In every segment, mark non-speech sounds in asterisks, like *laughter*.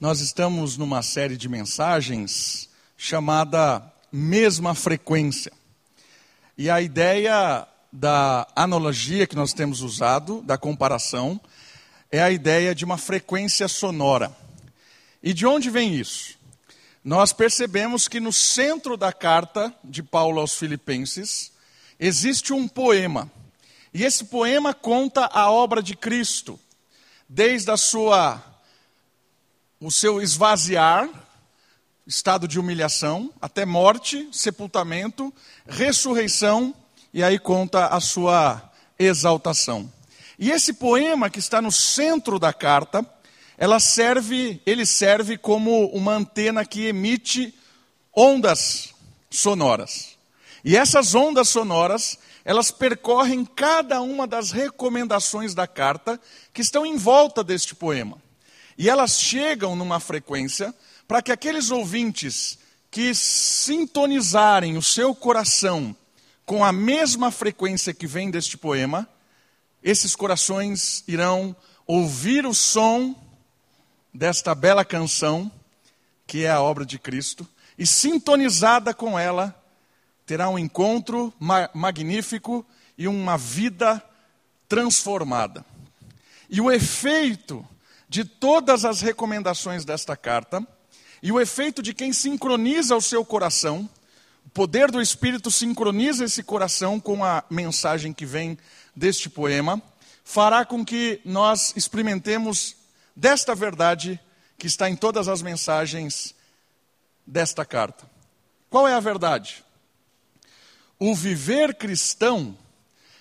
nós estamos numa série de mensagens chamada Mesma Frequência. E a ideia da analogia que nós temos usado, da comparação, é a ideia de uma frequência sonora. E de onde vem isso? Nós percebemos que no centro da carta de Paulo aos Filipenses existe um poema. E esse poema conta a obra de Cristo, desde a sua o seu esvaziar, estado de humilhação, até morte, sepultamento, ressurreição e aí conta a sua exaltação. E esse poema que está no centro da carta, ela serve, ele serve como uma antena que emite ondas sonoras. E essas ondas sonoras, elas percorrem cada uma das recomendações da carta que estão em volta deste poema. E elas chegam numa frequência para que aqueles ouvintes que sintonizarem o seu coração com a mesma frequência que vem deste poema, esses corações irão ouvir o som desta bela canção, que é a obra de Cristo, e sintonizada com ela, terá um encontro ma magnífico e uma vida transformada. E o efeito de todas as recomendações desta carta, e o efeito de quem sincroniza o seu coração, o poder do Espírito sincroniza esse coração com a mensagem que vem deste poema, fará com que nós experimentemos desta verdade que está em todas as mensagens desta carta. Qual é a verdade? O viver cristão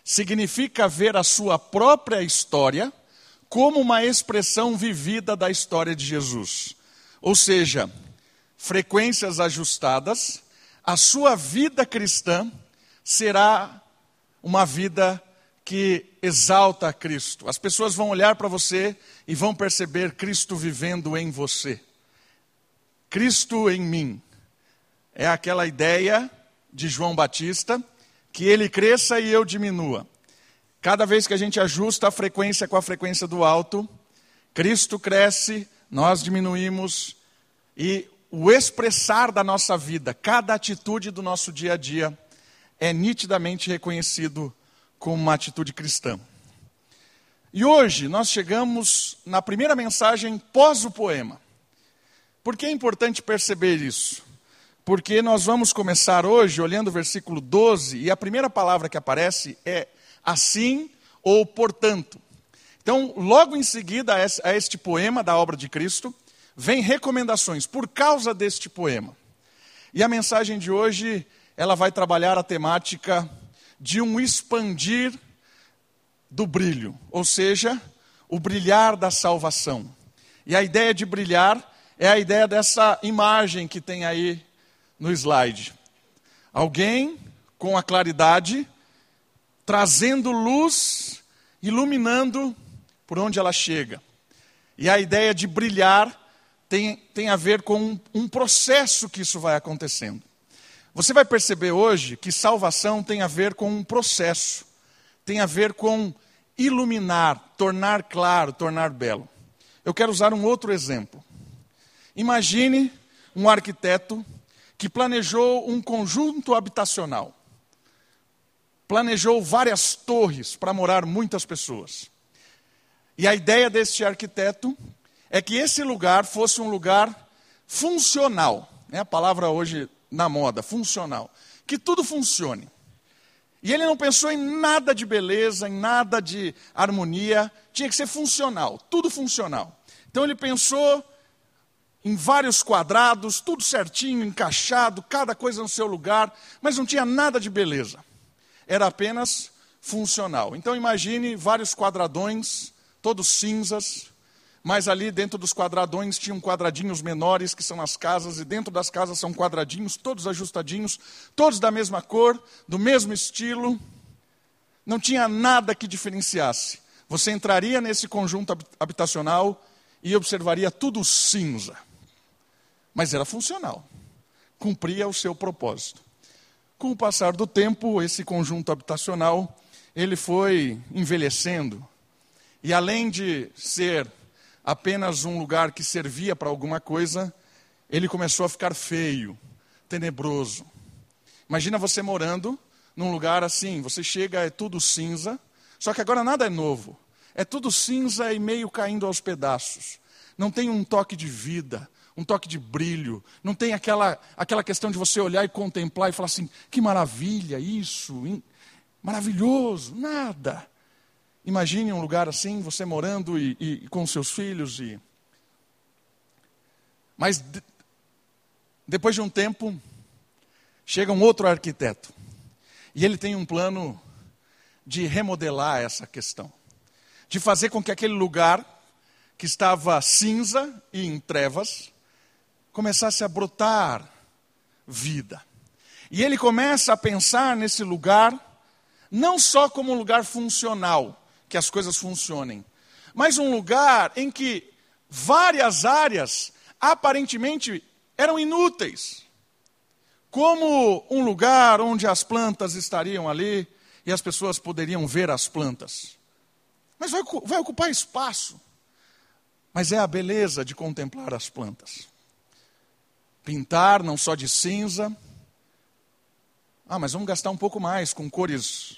significa ver a sua própria história como uma expressão vivida da história de Jesus. Ou seja, frequências ajustadas, a sua vida cristã será uma vida que exalta a Cristo. As pessoas vão olhar para você e vão perceber Cristo vivendo em você. Cristo em mim. É aquela ideia de João Batista que ele cresça e eu diminua. Cada vez que a gente ajusta a frequência com a frequência do alto, Cristo cresce, nós diminuímos e o expressar da nossa vida, cada atitude do nosso dia a dia é nitidamente reconhecido como uma atitude cristã. E hoje nós chegamos na primeira mensagem pós o poema. Por que é importante perceber isso? Porque nós vamos começar hoje olhando o versículo 12 e a primeira palavra que aparece é assim ou portanto. Então, logo em seguida a este poema da obra de Cristo, vem recomendações por causa deste poema. E a mensagem de hoje, ela vai trabalhar a temática de um expandir do brilho, ou seja, o brilhar da salvação. E a ideia de brilhar é a ideia dessa imagem que tem aí no slide. Alguém com a claridade, trazendo luz, iluminando por onde ela chega. E a ideia de brilhar tem, tem a ver com um, um processo que isso vai acontecendo. Você vai perceber hoje que salvação tem a ver com um processo, tem a ver com iluminar, tornar claro, tornar belo. Eu quero usar um outro exemplo. Imagine um arquiteto que planejou um conjunto habitacional. Planejou várias torres para morar muitas pessoas. E a ideia deste arquiteto é que esse lugar fosse um lugar funcional. É a palavra hoje na moda, funcional. Que tudo funcione. E ele não pensou em nada de beleza, em nada de harmonia, tinha que ser funcional, tudo funcional. Então ele pensou em vários quadrados, tudo certinho, encaixado, cada coisa no seu lugar, mas não tinha nada de beleza. Era apenas funcional. Então imagine vários quadradões, todos cinzas, mas ali dentro dos quadradões tinham quadradinhos menores, que são as casas, e dentro das casas são quadradinhos, todos ajustadinhos, todos da mesma cor, do mesmo estilo. Não tinha nada que diferenciasse. Você entraria nesse conjunto habitacional e observaria tudo cinza. Mas era funcional, cumpria o seu propósito. Com o passar do tempo, esse conjunto habitacional, ele foi envelhecendo. E além de ser apenas um lugar que servia para alguma coisa, ele começou a ficar feio, tenebroso. Imagina você morando num lugar assim, você chega, é tudo cinza, só que agora nada é novo. É tudo cinza e meio caindo aos pedaços. Não tem um toque de vida, um toque de brilho. Não tem aquela, aquela questão de você olhar e contemplar e falar assim: que maravilha isso, hein? maravilhoso. Nada. Imagine um lugar assim, você morando e, e, com seus filhos. e Mas de, depois de um tempo, chega um outro arquiteto. E ele tem um plano de remodelar essa questão. De fazer com que aquele lugar que estava cinza e em trevas começasse a brotar vida. E ele começa a pensar nesse lugar não só como um lugar funcional, que as coisas funcionem, mas um lugar em que várias áreas aparentemente eram inúteis. Como um lugar onde as plantas estariam ali e as pessoas poderiam ver as plantas. Mas vai, vai ocupar espaço. Mas é a beleza de contemplar as plantas pintar não só de cinza. Ah, mas vamos gastar um pouco mais com cores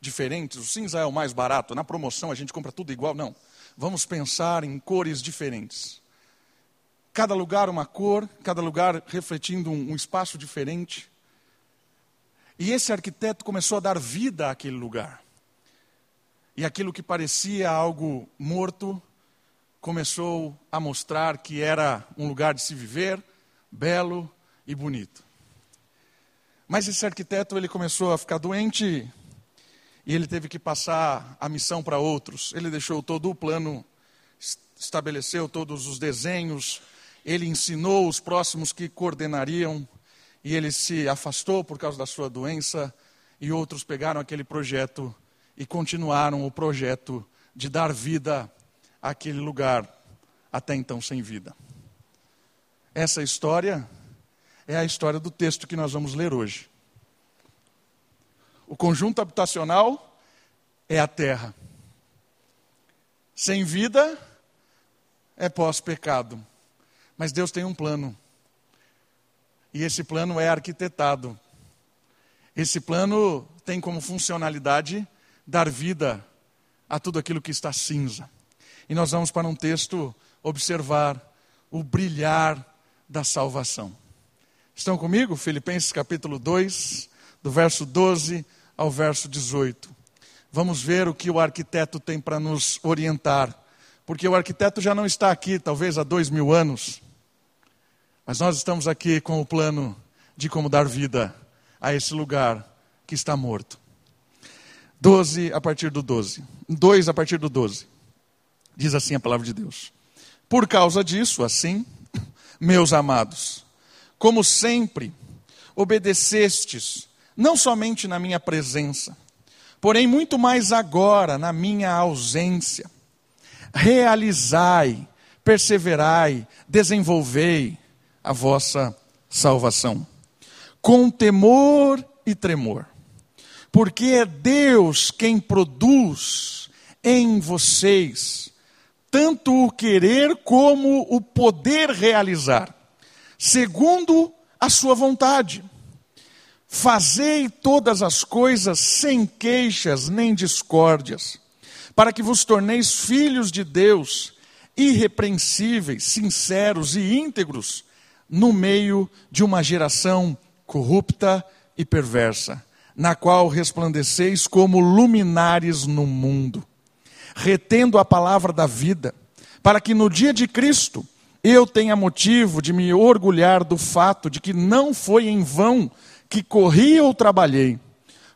diferentes. O cinza é o mais barato. Na promoção a gente compra tudo igual. Não. Vamos pensar em cores diferentes. Cada lugar uma cor, cada lugar refletindo um, espaço diferente. E esse arquiteto começou a dar vida àquele lugar. E aquilo que parecia algo morto começou a mostrar que era um lugar de se viver, belo e bonito. Mas esse arquiteto ele começou a ficar doente e ele teve que passar a missão para outros. Ele deixou todo o plano, estabeleceu todos os desenhos, ele ensinou os próximos que coordenariam e ele se afastou por causa da sua doença e outros pegaram aquele projeto e continuaram o projeto de dar vida àquele lugar até então sem vida. Essa história é a história do texto que nós vamos ler hoje. O conjunto habitacional é a terra. Sem vida é pós-pecado. Mas Deus tem um plano. E esse plano é arquitetado. Esse plano tem como funcionalidade dar vida a tudo aquilo que está cinza. E nós vamos para um texto observar o brilhar da salvação. Estão comigo? Filipenses capítulo 2, do verso 12 ao verso 18. Vamos ver o que o arquiteto tem para nos orientar. Porque o arquiteto já não está aqui, talvez há dois mil anos. Mas nós estamos aqui com o plano de como dar vida a esse lugar que está morto. 12 a partir do 12. 2 a partir do 12. Diz assim a palavra de Deus. Por causa disso, assim, meus amados, como sempre obedecestes, não somente na minha presença, porém muito mais agora na minha ausência. Realizai, perseverai, desenvolvei a vossa salvação, com temor e tremor, porque é Deus quem produz em vocês tanto o querer como o poder realizar, segundo a sua vontade. Fazei todas as coisas sem queixas nem discórdias, para que vos torneis filhos de Deus, irrepreensíveis, sinceros e íntegros, no meio de uma geração corrupta e perversa, na qual resplandeceis como luminares no mundo retendo a palavra da vida, para que no dia de Cristo eu tenha motivo de me orgulhar do fato de que não foi em vão que corri ou trabalhei.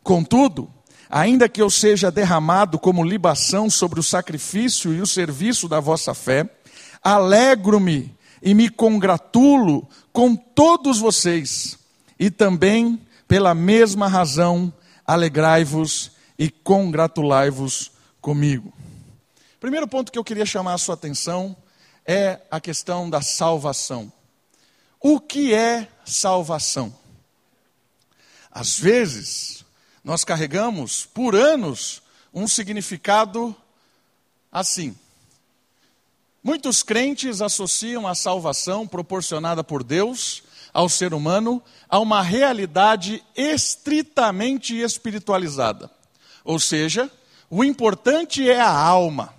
Contudo, ainda que eu seja derramado como libação sobre o sacrifício e o serviço da vossa fé, alegro-me e me congratulo com todos vocês, e também, pela mesma razão, alegrai-vos e congratulai-vos comigo. Primeiro ponto que eu queria chamar a sua atenção é a questão da salvação. O que é salvação? Às vezes, nós carregamos por anos um significado assim. Muitos crentes associam a salvação proporcionada por Deus ao ser humano a uma realidade estritamente espiritualizada. Ou seja, o importante é a alma.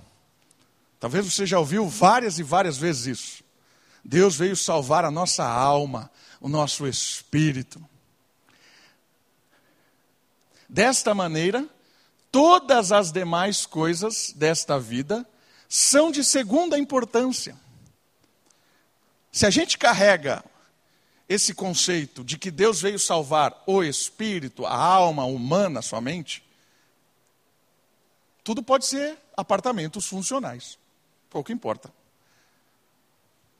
Talvez você já ouviu várias e várias vezes isso. Deus veio salvar a nossa alma, o nosso espírito. Desta maneira, todas as demais coisas desta vida são de segunda importância. Se a gente carrega esse conceito de que Deus veio salvar o espírito, a alma humana somente, tudo pode ser apartamentos funcionais. Pouco importa.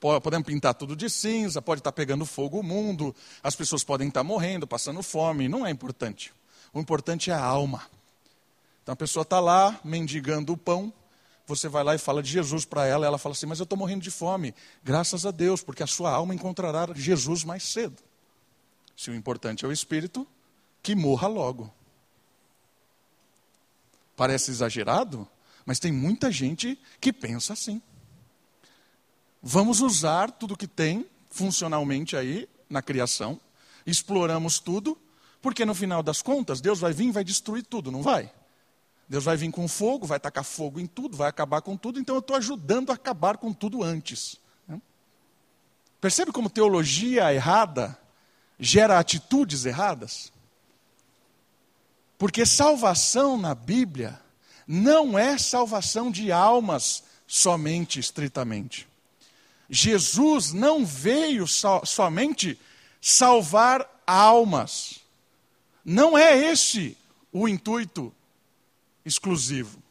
Podemos pintar tudo de cinza, pode estar pegando fogo o mundo, as pessoas podem estar morrendo, passando fome, não é importante. O importante é a alma. Então a pessoa está lá mendigando o pão, você vai lá e fala de Jesus para ela, ela fala assim: Mas eu estou morrendo de fome. Graças a Deus, porque a sua alma encontrará Jesus mais cedo. Se o importante é o espírito, que morra logo. Parece exagerado, mas tem muita gente que pensa assim. Vamos usar tudo que tem funcionalmente aí na criação, exploramos tudo, porque no final das contas Deus vai vir e vai destruir tudo, não vai? Deus vai vir com fogo, vai tacar fogo em tudo, vai acabar com tudo, então eu estou ajudando a acabar com tudo antes. Né? Percebe como teologia errada gera atitudes erradas? Porque salvação na Bíblia não é salvação de almas somente, estritamente. Jesus não veio so, somente salvar almas. Não é esse o intuito exclusivo.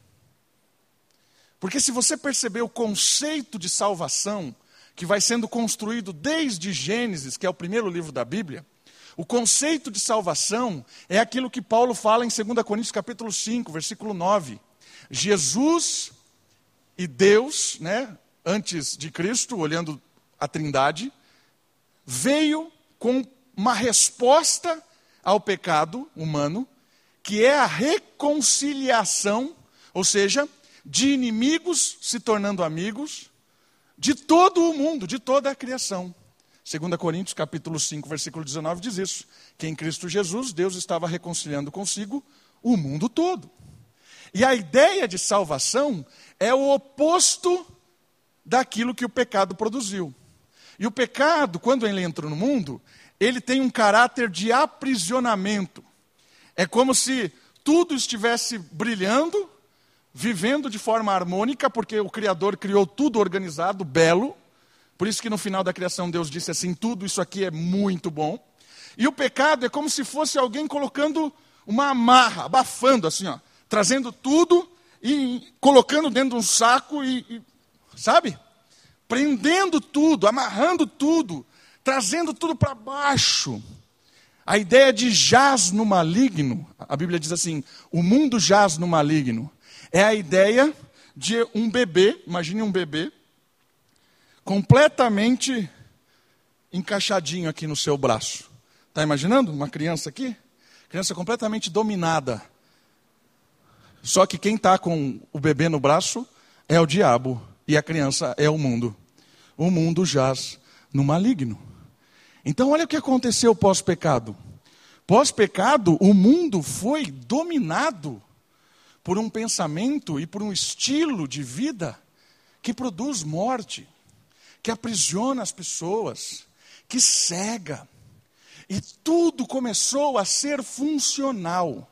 Porque se você perceber o conceito de salvação que vai sendo construído desde Gênesis, que é o primeiro livro da Bíblia, o conceito de salvação é aquilo que Paulo fala em 2 Coríntios capítulo 5, versículo 9. Jesus e Deus, né, antes de Cristo, olhando a Trindade, veio com uma resposta ao pecado humano, que é a reconciliação, ou seja, de inimigos se tornando amigos, de todo o mundo, de toda a criação. 2 Coríntios capítulo 5, versículo 19 diz isso, que em Cristo Jesus Deus estava reconciliando consigo o mundo todo. E a ideia de salvação é o oposto daquilo que o pecado produziu. E o pecado, quando ele entra no mundo, ele tem um caráter de aprisionamento. É como se tudo estivesse brilhando, vivendo de forma harmônica, porque o Criador criou tudo organizado, belo. Por isso que no final da criação Deus disse assim: tudo isso aqui é muito bom. E o pecado é como se fosse alguém colocando uma amarra, abafando assim, ó, trazendo tudo e colocando dentro de um saco e, e sabe? Prendendo tudo, amarrando tudo, trazendo tudo para baixo. A ideia de jaz no maligno, a Bíblia diz assim: o mundo jaz no maligno, é a ideia de um bebê, imagine um bebê, completamente encaixadinho aqui no seu braço. Está imaginando uma criança aqui? Criança completamente dominada. Só que quem está com o bebê no braço é o diabo e a criança é o mundo. O mundo jaz no maligno. Então, olha o que aconteceu pós-pecado. Pós-pecado, o mundo foi dominado por um pensamento e por um estilo de vida que produz morte, que aprisiona as pessoas, que cega. E tudo começou a ser funcional.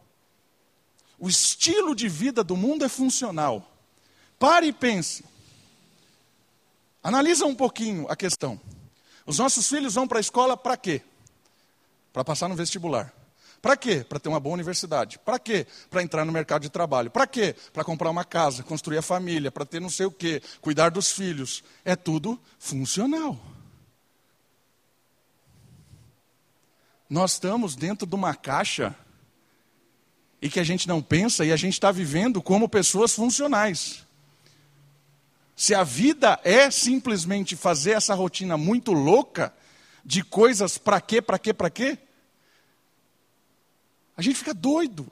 O estilo de vida do mundo é funcional. Pare e pense. Analisa um pouquinho a questão. Os nossos filhos vão para a escola para quê? Para passar no vestibular. Para quê? Para ter uma boa universidade. Para quê? Para entrar no mercado de trabalho. Para quê? Para comprar uma casa, construir a família, para ter não sei o quê, cuidar dos filhos. É tudo funcional. Nós estamos dentro de uma caixa e que a gente não pensa e a gente está vivendo como pessoas funcionais. Se a vida é simplesmente fazer essa rotina muito louca de coisas para quê, para quê, para quê, a gente fica doido.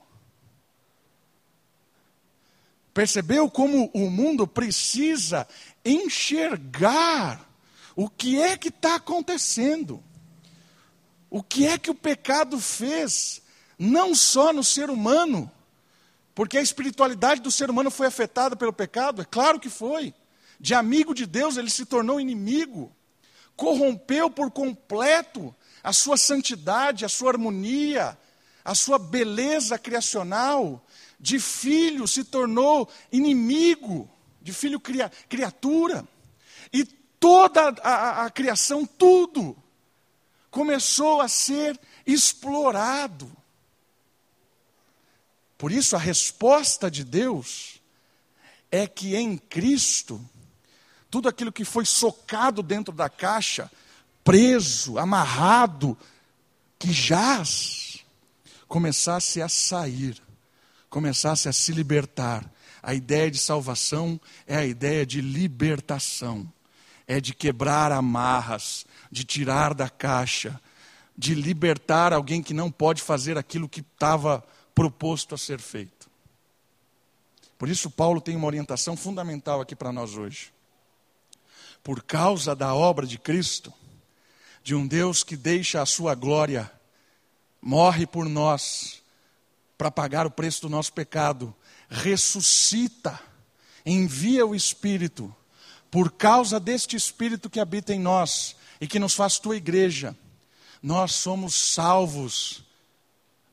Percebeu como o mundo precisa enxergar o que é que está acontecendo? O que é que o pecado fez, não só no ser humano, porque a espiritualidade do ser humano foi afetada pelo pecado? É claro que foi. De amigo de Deus, ele se tornou inimigo, corrompeu por completo a sua santidade, a sua harmonia, a sua beleza criacional. De filho se tornou inimigo, de filho cria, criatura. E toda a, a, a criação, tudo, começou a ser explorado. Por isso, a resposta de Deus é que em Cristo, tudo aquilo que foi socado dentro da caixa, preso, amarrado, que jaz, começasse a sair, começasse a se libertar. A ideia de salvação é a ideia de libertação, é de quebrar amarras, de tirar da caixa, de libertar alguém que não pode fazer aquilo que estava proposto a ser feito. Por isso, Paulo tem uma orientação fundamental aqui para nós hoje. Por causa da obra de Cristo, de um Deus que deixa a sua glória, morre por nós, para pagar o preço do nosso pecado, ressuscita, envia o Espírito, por causa deste Espírito que habita em nós e que nos faz tua igreja, nós somos salvos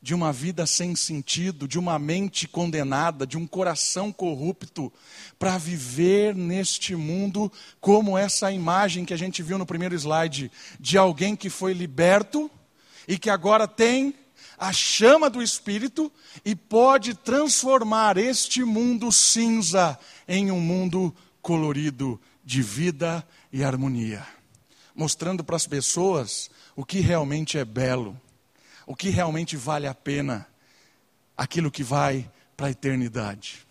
de uma vida sem sentido, de uma mente condenada, de um coração corrupto, para viver neste mundo como essa imagem que a gente viu no primeiro slide, de alguém que foi liberto e que agora tem a chama do Espírito e pode transformar este mundo cinza em um mundo colorido de vida e harmonia, mostrando para as pessoas o que realmente é belo o que realmente vale a pena, aquilo que vai para a eternidade.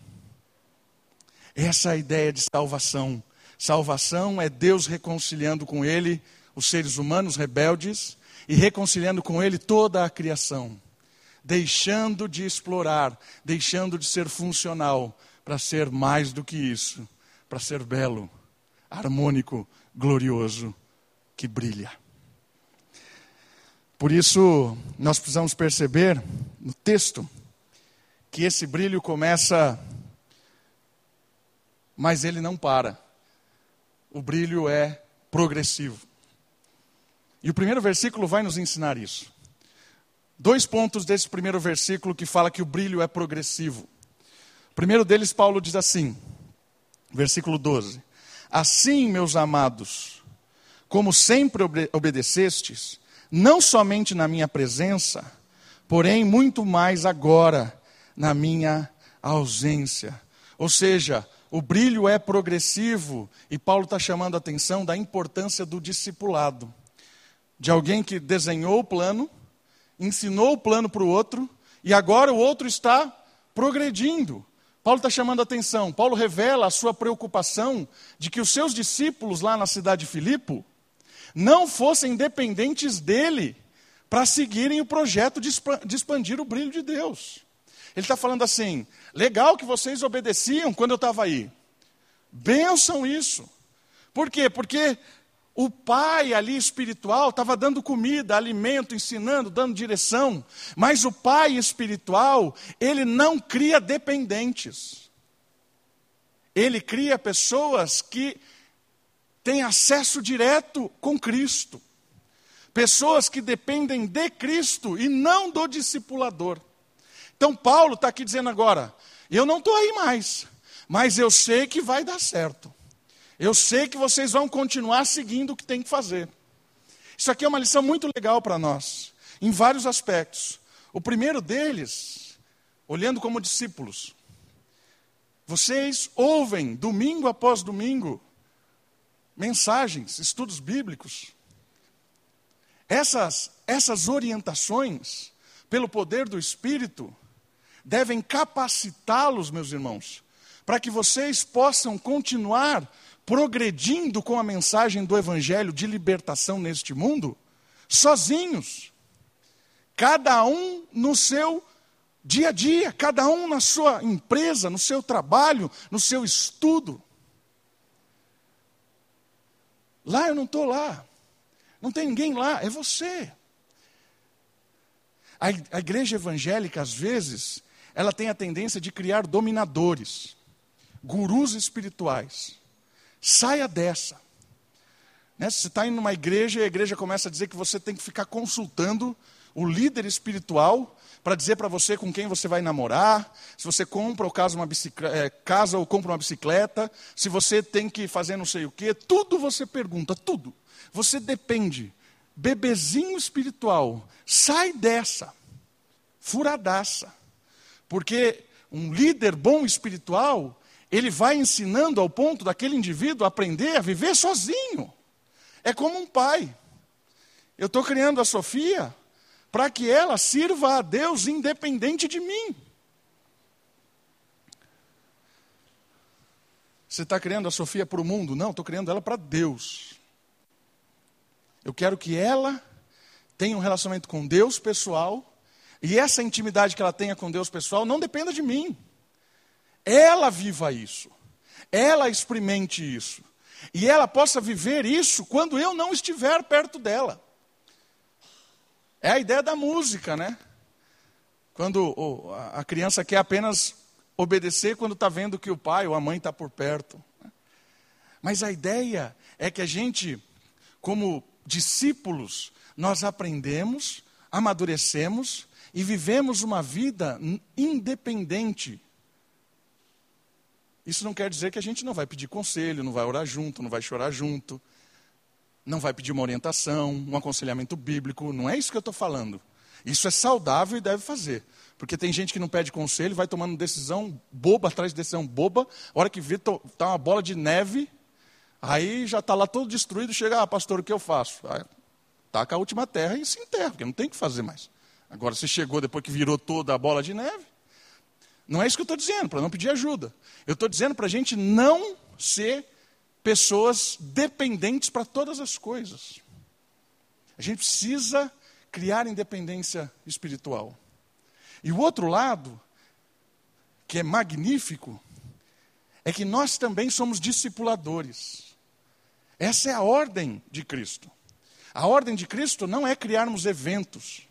Essa é a ideia de salvação. Salvação é Deus reconciliando com Ele os seres humanos rebeldes e reconciliando com Ele toda a criação, deixando de explorar, deixando de ser funcional, para ser mais do que isso, para ser belo, harmônico, glorioso, que brilha. Por isso, nós precisamos perceber no texto que esse brilho começa, mas ele não para. O brilho é progressivo. E o primeiro versículo vai nos ensinar isso. Dois pontos desse primeiro versículo que fala que o brilho é progressivo. O primeiro deles, Paulo diz assim, versículo 12: Assim, meus amados, como sempre obedecestes, não somente na minha presença, porém muito mais agora na minha ausência. Ou seja, o brilho é progressivo e Paulo está chamando a atenção da importância do discipulado de alguém que desenhou o plano, ensinou o plano para o outro e agora o outro está progredindo. Paulo está chamando a atenção. Paulo revela a sua preocupação de que os seus discípulos lá na cidade de Filipe não fossem dependentes dele para seguirem o projeto de expandir o brilho de Deus. Ele está falando assim: legal que vocês obedeciam quando eu estava aí. Benção isso. Por quê? Porque o pai ali espiritual estava dando comida, alimento, ensinando, dando direção. Mas o pai espiritual, ele não cria dependentes. Ele cria pessoas que têm acesso direto com Cristo. Pessoas que dependem de Cristo e não do discipulador. Então, Paulo está aqui dizendo agora: eu não estou aí mais, mas eu sei que vai dar certo. Eu sei que vocês vão continuar seguindo o que tem que fazer. Isso aqui é uma lição muito legal para nós, em vários aspectos. O primeiro deles, olhando como discípulos, vocês ouvem domingo após domingo mensagens, estudos bíblicos. Essas, essas orientações, pelo poder do Espírito, devem capacitá-los, meus irmãos, para que vocês possam continuar progredindo com a mensagem do Evangelho de libertação neste mundo, sozinhos, cada um no seu Dia a dia, cada um na sua empresa, no seu trabalho, no seu estudo. Lá eu não estou lá. Não tem ninguém lá, é você. A, igreja evangélica, às vezes, ela tem a tendência de criar dominadores, gurus espirituais. Saia dessa. Né? Se você está indo numa igreja e a igreja começa a dizer que você tem que ficar consultando o líder espiritual para dizer para você com quem você vai namorar, se você compra ou casa, uma é, casa ou compra uma bicicleta, se você tem que fazer não sei o quê, tudo você pergunta, tudo. Você depende. Bebezinho espiritual, sai dessa, furadaça. Porque um líder bom espiritual, ele vai ensinando ao ponto daquele indivíduo aprender a viver sozinho. É como um pai. Eu estou criando a Sofia para que ela sirva a Deus independente de mim. Você está criando a Sofia para o mundo? Não, estou criando ela para Deus. Eu quero que ela tenha um relacionamento com Deus pessoal, e essa intimidade que ela tenha com Deus pessoal não dependa de mim. Ela viva isso, ela experimente isso, e ela possa viver isso quando eu não estiver perto dela. É a ideia da música, né? Quando a criança quer apenas obedecer quando está vendo que o pai ou a mãe está por perto. Né? Mas a ideia é que a gente, como discípulos, nós aprendemos, amadurecemos e vivemos uma vida independente. Isso não quer dizer que a gente não vai pedir conselho, não vai orar junto, não vai chorar junto, não vai pedir uma orientação, um aconselhamento bíblico. Não é isso que eu estou falando. Isso é saudável e deve fazer. Porque tem gente que não pede conselho, vai tomando decisão boba atrás de decisão boba. A hora que vê, está uma bola de neve Aí já está lá todo destruído, chega, ah, pastor, o que eu faço? Aí, taca a última terra e se enterra, porque não tem o que fazer mais. Agora, se chegou depois que virou toda a bola de neve, não é isso que eu estou dizendo, para não pedir ajuda. Eu estou dizendo para a gente não ser pessoas dependentes para todas as coisas. A gente precisa criar independência espiritual. E o outro lado, que é magnífico, é que nós também somos discipuladores. Essa é a ordem de Cristo. A ordem de Cristo não é criarmos eventos.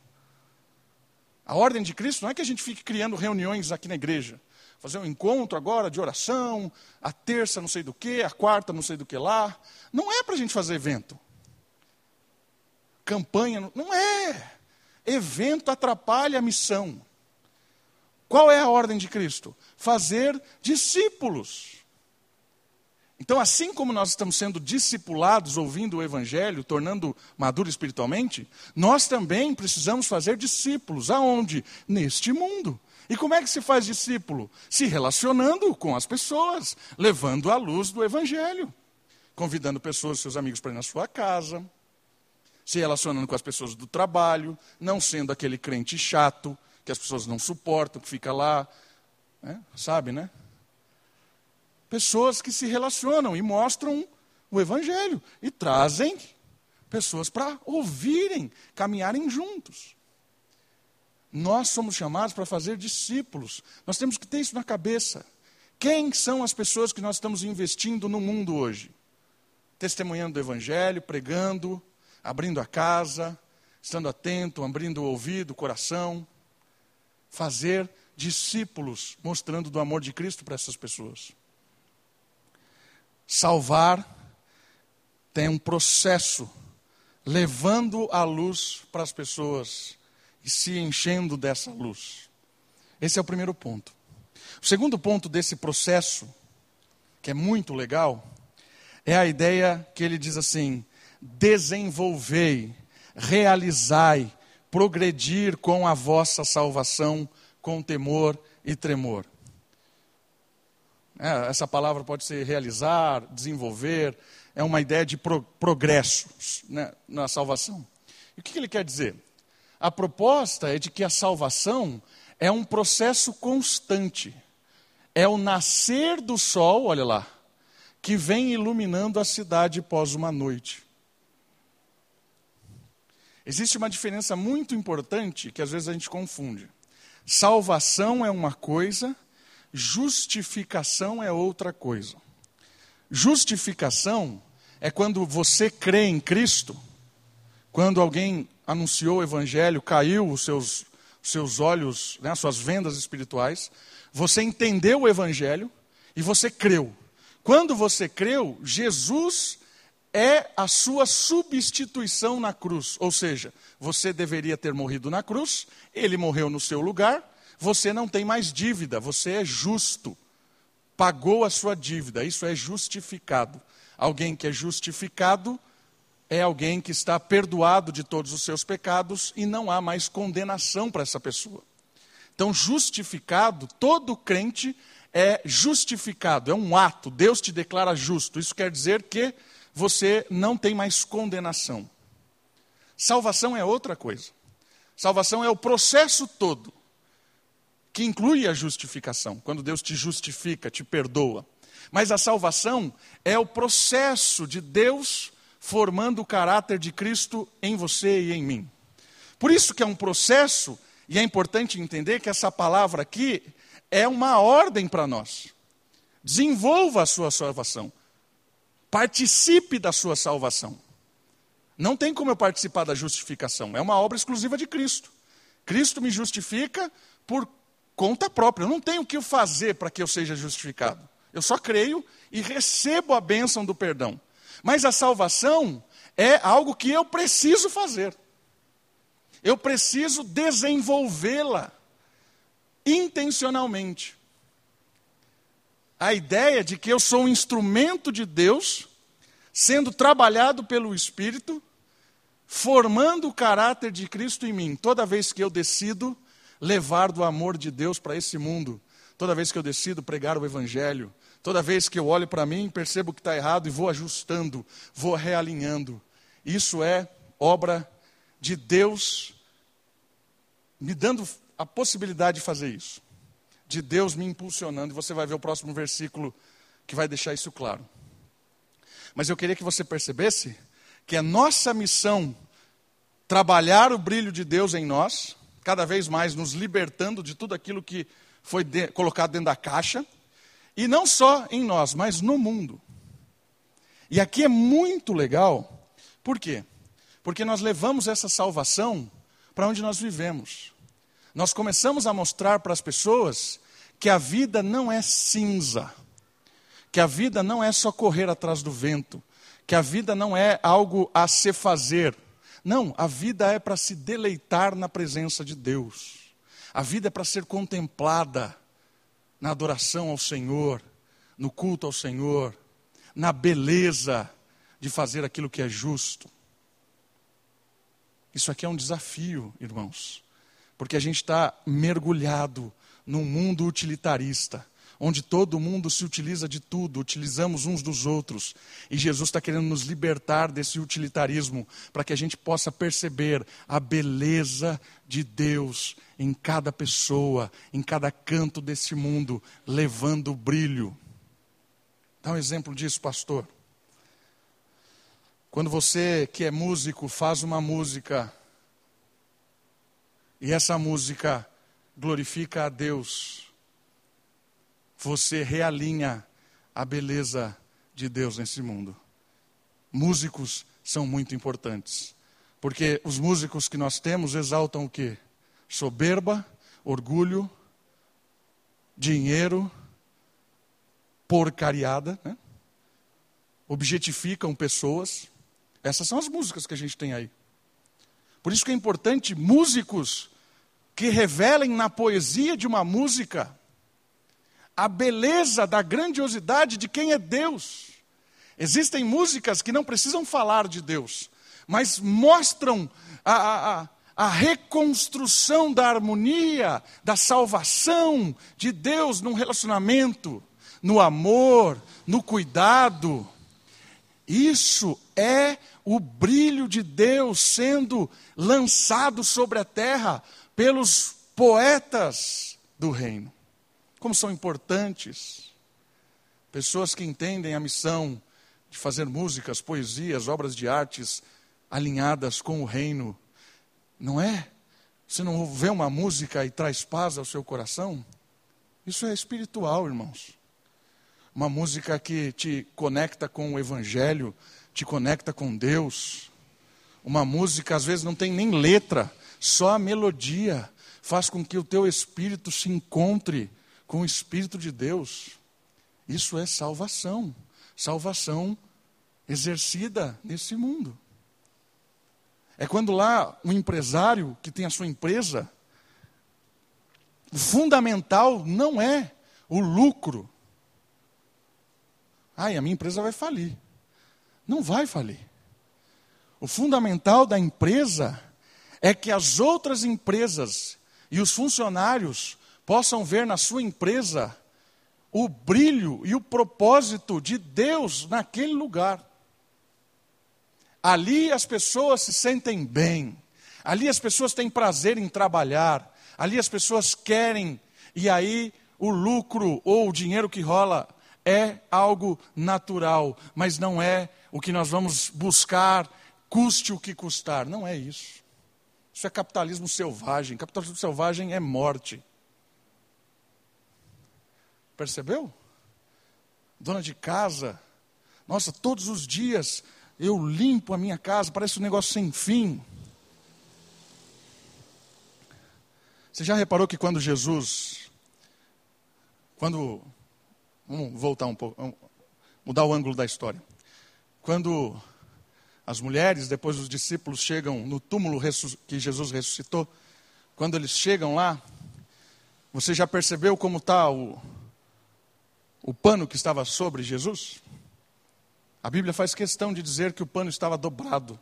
A ordem de Cristo não é que a gente fique criando reuniões aqui na igreja. Fazer um encontro agora de oração, a terça não sei do que, a quarta não sei do que lá. Não é para a gente fazer evento. Campanha, não é. Evento atrapalha a missão. Qual é a ordem de Cristo? Fazer discípulos. Então, assim como nós estamos sendo discipulados, ouvindo o Evangelho, tornando maduro espiritualmente, nós também precisamos fazer discípulos. Aonde? Neste mundo. E como é que se faz discípulo? Se relacionando com as pessoas, levando a luz do Evangelho, convidando pessoas, seus amigos, para ir na sua casa, se relacionando com as pessoas do trabalho, não sendo aquele crente chato que as pessoas não suportam, que fica lá, né? sabe, né? pessoas que se relacionam e mostram o Evangelho e trazem pessoas para ouvirem, caminharem juntos. Nós somos chamados para fazer discípulos. Nós temos que ter isso na cabeça. Quem são as pessoas que nós estamos investindo no mundo hoje? Testemunhando o Evangelho, pregando, abrindo a casa, estando atento, abrindo o ouvido, o coração. Fazer discípulos, mostrando do amor de Cristo para essas pessoas. Salvar tem um processo levando a luz para as pessoas e se enchendo dessa luz. Esse é o primeiro ponto. O segundo ponto desse processo, que é muito legal, é a ideia que ele diz assim: desenvolvei, realizai, progredir com a vossa salvação com temor e tremor. É, essa palavra pode ser realizar, desenvolver, é uma ideia de pro, progresso né, na salvação. E o que ele quer dizer? A proposta é de que a salvação é um processo constante. É o nascer do sol, olha lá, que vem iluminando a cidade pós uma noite. Existe uma diferença muito importante que às vezes a gente confunde. Salvação é uma coisa, justificação é outra coisa. Justificação é quando você crê em Cristo, quando alguém anunciou o Evangelho, caiu os seus, seus olhos, né, as suas vendas espirituais, você entendeu o Evangelho e você creu. Quando você creu, Jesus é a sua substituição na cruz. Ou seja, você deveria ter morrido na cruz, ele morreu no seu lugar, você não tem mais dívida, você é justo. Pagou a sua dívida, isso é justificado. Alguém que é justificado é alguém que está perdoado de todos os seus pecados e não há mais condenação para essa pessoa. Então, justificado, todo crente é justificado, é um ato, Deus te declara justo. Isso quer dizer que você não tem mais condenação. Salvação é outra coisa. Salvação é o processo todo, que inclui a justificação, quando Deus te justifica, te perdoa. Mas a salvação é o processo de Deus formando o caráter de Cristo em você e em mim. Por isso que é um processo, e é importante entender que essa palavra aqui é uma ordem para nós. Desenvolva a sua salvação. Participe da sua salvação. Não tem como eu participar da justificação, é uma obra exclusiva de Cristo. Cristo me justifica por conta própria. Eu não tenho o que fazer para que eu seja justificado. Eu só creio e recebo a bênção do perdão. Mas a salvação é algo que eu preciso fazer. Eu preciso desenvolvê-la intencionalmente a ideia de que eu sou um instrumento de Deus, sendo trabalhado pelo Espírito, formando o caráter de Cristo em mim, toda vez que eu decido levar do amor de Deus para esse mundo, toda vez que eu decido pregar o Evangelho, toda vez que eu olho para mim, percebo que está errado e vou ajustando, vou realinhando. Isso é obra de Deus me dando a possibilidade de fazer isso de Deus me impulsionando, e você vai ver o próximo versículo que vai deixar isso claro. Mas eu queria que você percebesse que a nossa missão trabalhar o brilho de Deus em nós, cada vez mais nos libertando de tudo aquilo que foi de, colocado dentro da caixa, e não só em nós, mas no mundo. E aqui é muito legal, por quê? Porque nós levamos essa salvação para onde nós vivemos. Nós começamos a mostrar para as pessoas que a vida não é cinza, que a vida não é só correr atrás do vento, que a vida não é algo a se fazer. Não, a vida é para se deleitar na presença de Deus. A vida é para ser contemplada na adoração ao Senhor, no culto ao Senhor, na beleza de fazer aquilo que é justo. Isso aqui é um desafio, irmãos, porque a gente está mergulhado num mundo utilitarista, onde todo mundo se utiliza de tudo, utilizamos uns dos outros. E Jesus está querendo nos libertar desse utilitarismo, para que a gente possa perceber a beleza de Deus em cada pessoa, em cada canto desse mundo, levando brilho. Dá um exemplo disso, pastor. Quando você que é músico faz uma música, e essa música glorifica a Deus, você realinha a beleza de Deus nesse mundo. Músicos são muito importantes, porque os músicos que nós temos exaltam o quê? Soberba, orgulho, dinheiro, porcariada, né? objetificam pessoas. Essas são as músicas que a gente tem aí. Por isso que é importante músicos que revelem na poesia de uma música a beleza da grandiosidade de quem é Deus. Existem músicas que não precisam falar de Deus, mas mostram a, a, a reconstrução da harmonia, da salvação de Deus num relacionamento, no amor, no cuidado. Isso é o brilho de Deus sendo lançado sobre a terra pelos poetas do reino. Como são importantes. Pessoas que entendem a missão de fazer músicas, poesias, obras de artes alinhadas com o reino. Não é Você não vê uma música e traz paz ao seu coração? Isso é espiritual, irmãos. Uma música que te conecta com o Evangelho, te conecta com Deus. Uma música, às vezes, não tem nem letra, só a melodia faz com que o teu espírito se encontre com o Espírito de Deus. Isso é salvação. Salvação exercida nesse mundo. É quando lá um empresário que tem a sua empresa, o fundamental não é o lucro. Ai, a minha empresa vai falir. Não vai falir. O fundamental da empresa é que as outras empresas e os funcionários possam ver na sua empresa o brilho e o propósito de Deus naquele lugar. Ali as pessoas se sentem bem, ali as pessoas têm prazer em trabalhar, ali as pessoas querem, e aí o lucro ou o dinheiro que rola é algo natural, mas não é o que nós vamos buscar, custe o que custar. Não é isso. Isso é capitalismo selvagem. Capitalismo selvagem é morte. Percebeu? Dona de casa, nossa, todos os dias eu limpo a minha casa, parece um negócio sem fim. Você já reparou que quando Jesus, quando, vamos voltar um pouco, mudar o ângulo da história. Quando as mulheres, depois os discípulos chegam no túmulo que Jesus ressuscitou, quando eles chegam lá, você já percebeu como está o, o pano que estava sobre Jesus? A Bíblia faz questão de dizer que o pano estava dobrado,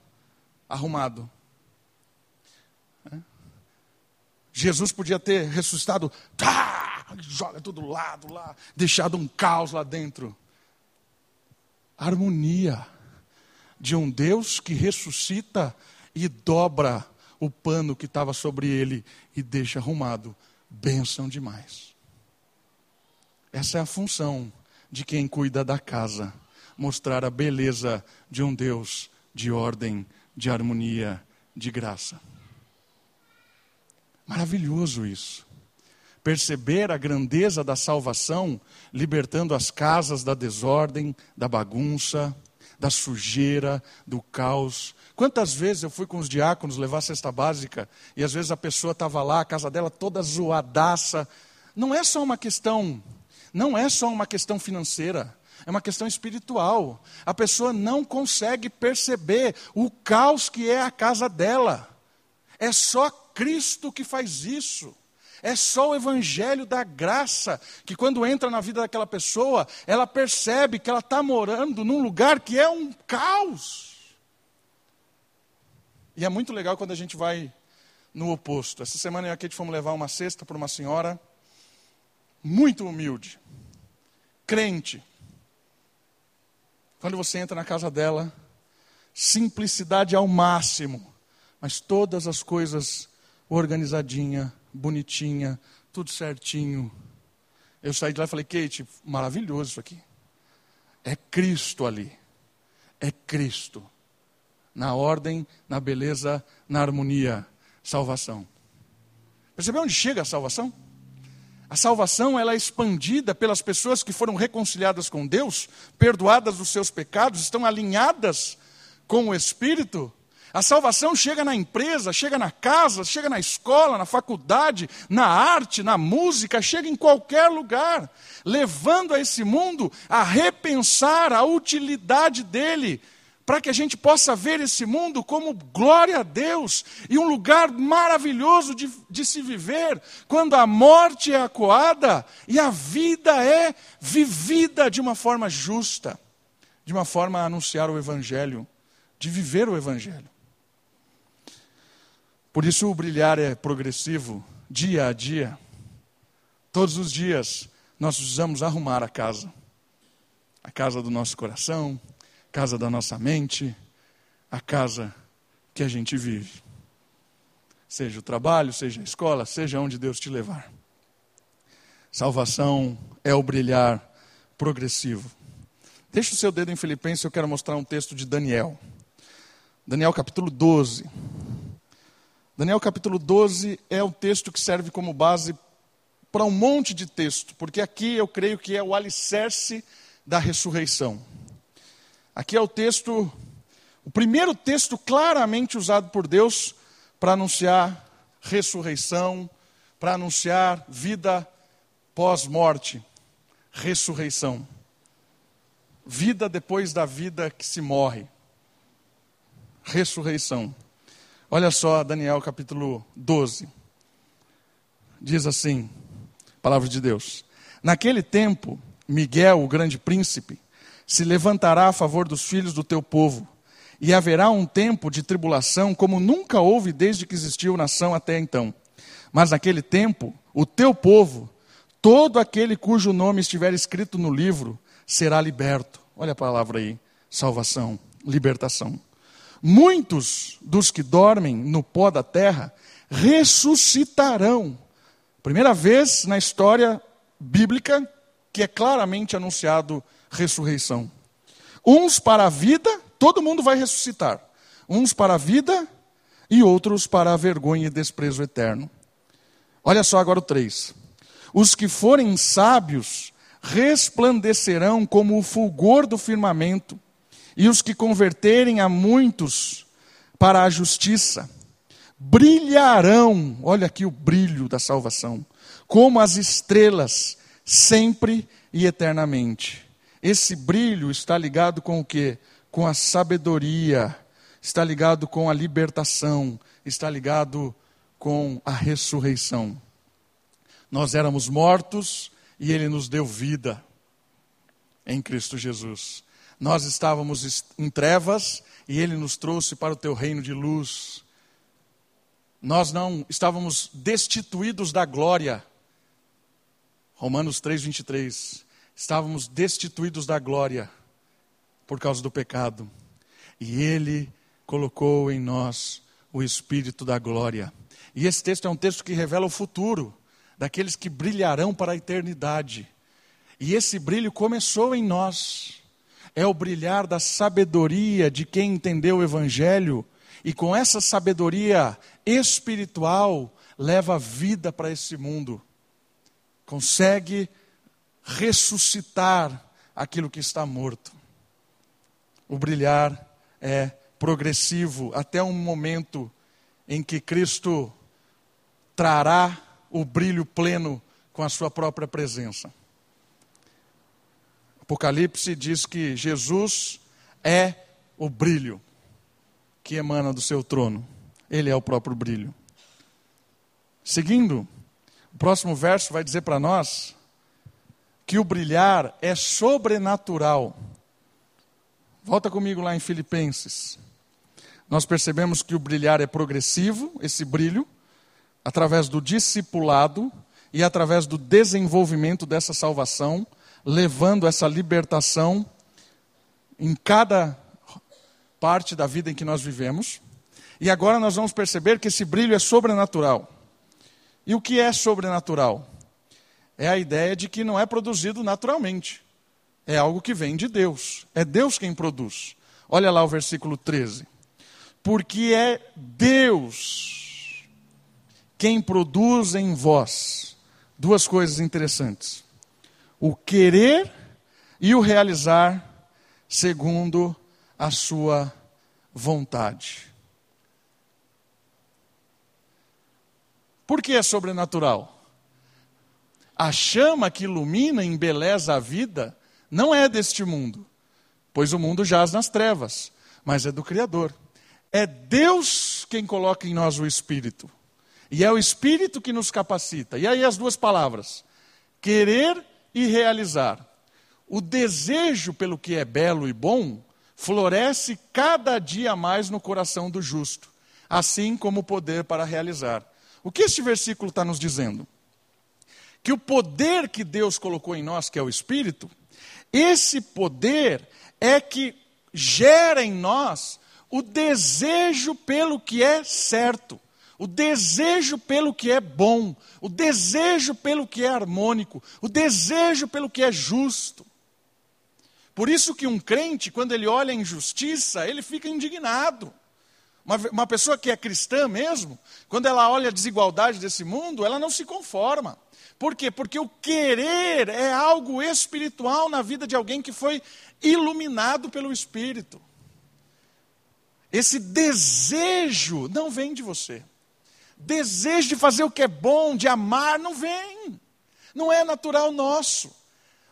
arrumado. Jesus podia ter ressuscitado, tá, joga todo lado lá, deixado um caos lá dentro. Harmonia de um Deus que ressuscita e dobra o pano que estava sobre ele e deixa arrumado. Bênção demais. Essa é a função de quem cuida da casa mostrar a beleza de um Deus de ordem, de harmonia, de graça. Maravilhoso isso. Perceber a grandeza da salvação, libertando as casas da desordem, da bagunça, da sujeira, do caos. Quantas vezes eu fui com os diáconos levar a cesta básica e às vezes a pessoa estava lá, a casa dela toda zoadaça. Não é só uma questão, não é só uma questão financeira é uma questão espiritual. A pessoa não consegue perceber o caos que é a casa dela. É só Cristo que faz isso. É só o evangelho da graça que, quando entra na vida daquela pessoa, ela percebe que ela está morando num lugar que é um caos. E é muito legal quando a gente vai no oposto. Essa semana eu e a Kate fomos levar uma cesta para uma senhora muito humilde, crente, quando você entra na casa dela, simplicidade ao máximo, mas todas as coisas organizadinha, bonitinha, tudo certinho. Eu saí de lá e falei, Kate, maravilhoso isso aqui. É Cristo ali. É Cristo. Na ordem, na beleza, na harmonia. Salvação. Percebeu onde chega a salvação? A salvação ela é expandida pelas pessoas que foram reconciliadas com Deus, perdoadas dos seus pecados, estão alinhadas com o Espírito. A salvação chega na empresa, chega na casa, chega na escola, na faculdade, na arte, na música, chega em qualquer lugar, levando a esse mundo a repensar a utilidade dele para que a gente possa ver esse mundo como glória a Deus e um lugar maravilhoso de, de se viver, quando a morte é acuada e a vida é vivida de uma forma justa, de uma forma a anunciar o Evangelho, de viver o Evangelho. Por isso o brilhar é progressivo, dia a dia. Todos os dias nós precisamos arrumar a casa, a casa do nosso coração, casa da nossa mente, a casa que a gente vive. Seja o trabalho, seja a escola, seja onde Deus te levar. Salvação é o brilhar progressivo. Deixa o seu dedo em Filipenses, eu quero mostrar um texto de Daniel. Daniel capítulo 12. Daniel capítulo 12 é o texto que serve como base para um monte de texto, porque aqui eu creio que é o alicerce da ressurreição. Aqui é o texto, o primeiro texto claramente usado por Deus para anunciar ressurreição, para anunciar vida pós-morte, ressurreição. Vida depois da vida que se morre. Ressurreição. Olha só, Daniel capítulo 12. Diz assim: Palavra de Deus. Naquele tempo, Miguel, o grande príncipe, se levantará a favor dos filhos do teu povo, e haverá um tempo de tribulação como nunca houve desde que existiu nação até então. Mas naquele tempo, o teu povo, todo aquele cujo nome estiver escrito no livro, será liberto. Olha a palavra aí: salvação, libertação. Muitos dos que dormem no pó da terra ressuscitarão. Primeira vez na história bíblica que é claramente anunciado ressurreição. Uns para a vida, todo mundo vai ressuscitar. Uns para a vida e outros para a vergonha e desprezo eterno. Olha só agora o 3. Os que forem sábios resplandecerão como o fulgor do firmamento e os que converterem a muitos para a justiça brilharão, olha aqui o brilho da salvação, como as estrelas, sempre e eternamente. Esse brilho está ligado com o que? Com a sabedoria, está ligado com a libertação, está ligado com a ressurreição. Nós éramos mortos e ele nos deu vida em Cristo Jesus. Nós estávamos em trevas e ele nos trouxe para o teu reino de luz. Nós não estávamos destituídos da glória. Romanos 3:23. Estávamos destituídos da glória por causa do pecado. E ele colocou em nós o espírito da glória. E esse texto é um texto que revela o futuro daqueles que brilharão para a eternidade. E esse brilho começou em nós é o brilhar da sabedoria de quem entendeu o Evangelho e com essa sabedoria espiritual leva vida para esse mundo. Consegue ressuscitar aquilo que está morto. O brilhar é progressivo até um momento em que Cristo trará o brilho pleno com a sua própria presença. Apocalipse diz que Jesus é o brilho que emana do seu trono. Ele é o próprio brilho. Seguindo, o próximo verso vai dizer para nós que o brilhar é sobrenatural. Volta comigo lá em Filipenses. Nós percebemos que o brilhar é progressivo, esse brilho, através do discipulado e através do desenvolvimento dessa salvação levando essa libertação em cada parte da vida em que nós vivemos. E agora nós vamos perceber que esse brilho é sobrenatural. E o que é sobrenatural? É a ideia de que não é produzido naturalmente. É algo que vem de Deus. É Deus quem produz. Olha lá o versículo 13. Porque é Deus quem produz em vós duas coisas interessantes o querer e o realizar segundo a sua vontade. Por que é sobrenatural? A chama que ilumina e embeleza a vida não é deste mundo, pois o mundo jaz nas trevas, mas é do Criador. É Deus quem coloca em nós o Espírito. E é o Espírito que nos capacita. E aí as duas palavras: querer e realizar. O desejo pelo que é belo e bom floresce cada dia mais no coração do justo, assim como o poder para realizar. O que este versículo está nos dizendo? Que o poder que Deus colocou em nós, que é o Espírito, esse poder é que gera em nós o desejo pelo que é certo o desejo pelo que é bom, o desejo pelo que é harmônico, o desejo pelo que é justo. Por isso que um crente, quando ele olha a injustiça, ele fica indignado. Uma, uma pessoa que é cristã mesmo, quando ela olha a desigualdade desse mundo, ela não se conforma. Por quê? Porque o querer é algo espiritual na vida de alguém que foi iluminado pelo Espírito. Esse desejo não vem de você. Desejo de fazer o que é bom, de amar, não vem. Não é natural nosso.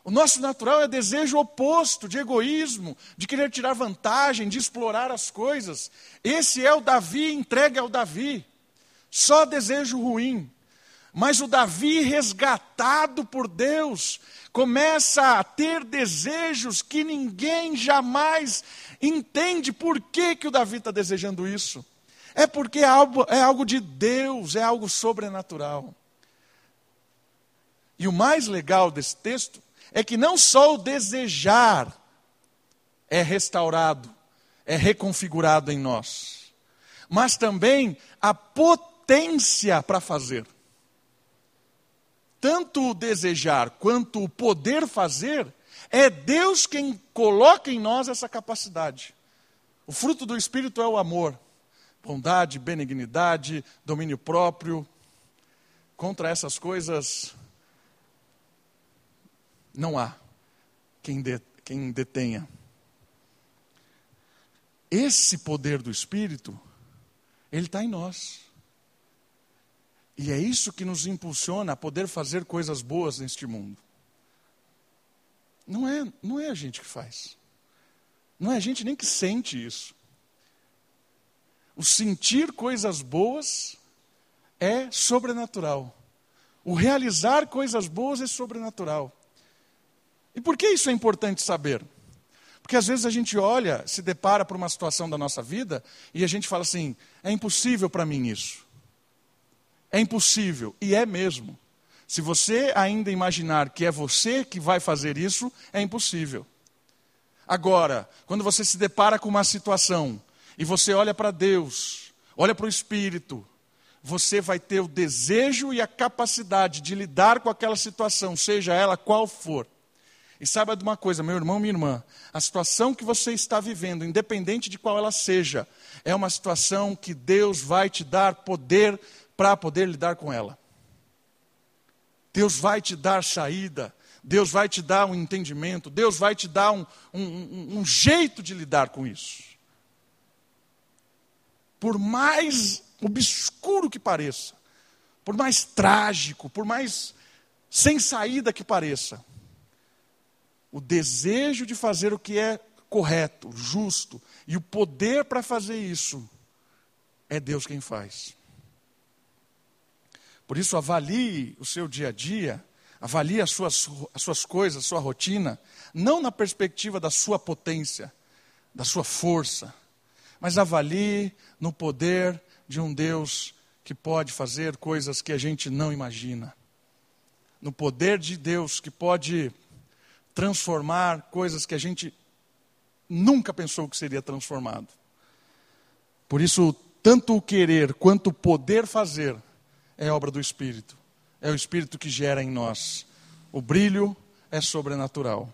O nosso natural é desejo oposto, de egoísmo, de querer tirar vantagem, de explorar as coisas. Esse é o Davi entregue ao Davi. Só desejo ruim. Mas o Davi, resgatado por Deus, começa a ter desejos que ninguém jamais entende por que, que o Davi está desejando isso. É porque é algo, é algo de Deus, é algo sobrenatural. E o mais legal desse texto é que não só o desejar é restaurado, é reconfigurado em nós, mas também a potência para fazer. Tanto o desejar quanto o poder fazer, é Deus quem coloca em nós essa capacidade. O fruto do Espírito é o amor, bondade, benignidade, domínio próprio. Contra essas coisas, não há quem, de, quem detenha. Esse poder do Espírito, ele está em nós. E é isso que nos impulsiona a poder fazer coisas boas neste mundo. Não é, não é a gente que faz. Não é a gente nem que sente isso. O sentir coisas boas é sobrenatural. O realizar coisas boas é sobrenatural. E por que isso é importante saber? Porque às vezes a gente olha, se depara por uma situação da nossa vida e a gente fala assim: é impossível para mim isso. É impossível. E é mesmo. Se você ainda imaginar que é você que vai fazer isso, é impossível. Agora, quando você se depara com uma situação e você olha para Deus, olha para o Espírito, você vai ter o desejo e a capacidade de lidar com aquela situação, seja ela qual for. E saiba de uma coisa, meu irmão, minha irmã, a situação que você está vivendo, independente de qual ela seja, é uma situação que Deus vai te dar poder para poder lidar com ela. Deus vai te dar saída, Deus vai te dar um entendimento, Deus vai te dar um, um, um jeito de lidar com isso. Por mais obscuro que pareça, por mais trágico, por mais sem saída que pareça, o desejo de fazer o que é correto, justo, e o poder para fazer isso, é Deus quem faz. Por isso, avalie o seu dia a dia, avalie as suas, as suas coisas, a sua rotina, não na perspectiva da sua potência, da sua força, mas avalie no poder de um Deus que pode fazer coisas que a gente não imagina. No poder de Deus que pode transformar coisas que a gente nunca pensou que seria transformado. Por isso, tanto o querer quanto o poder fazer é obra do Espírito. É o Espírito que gera em nós. O brilho é sobrenatural.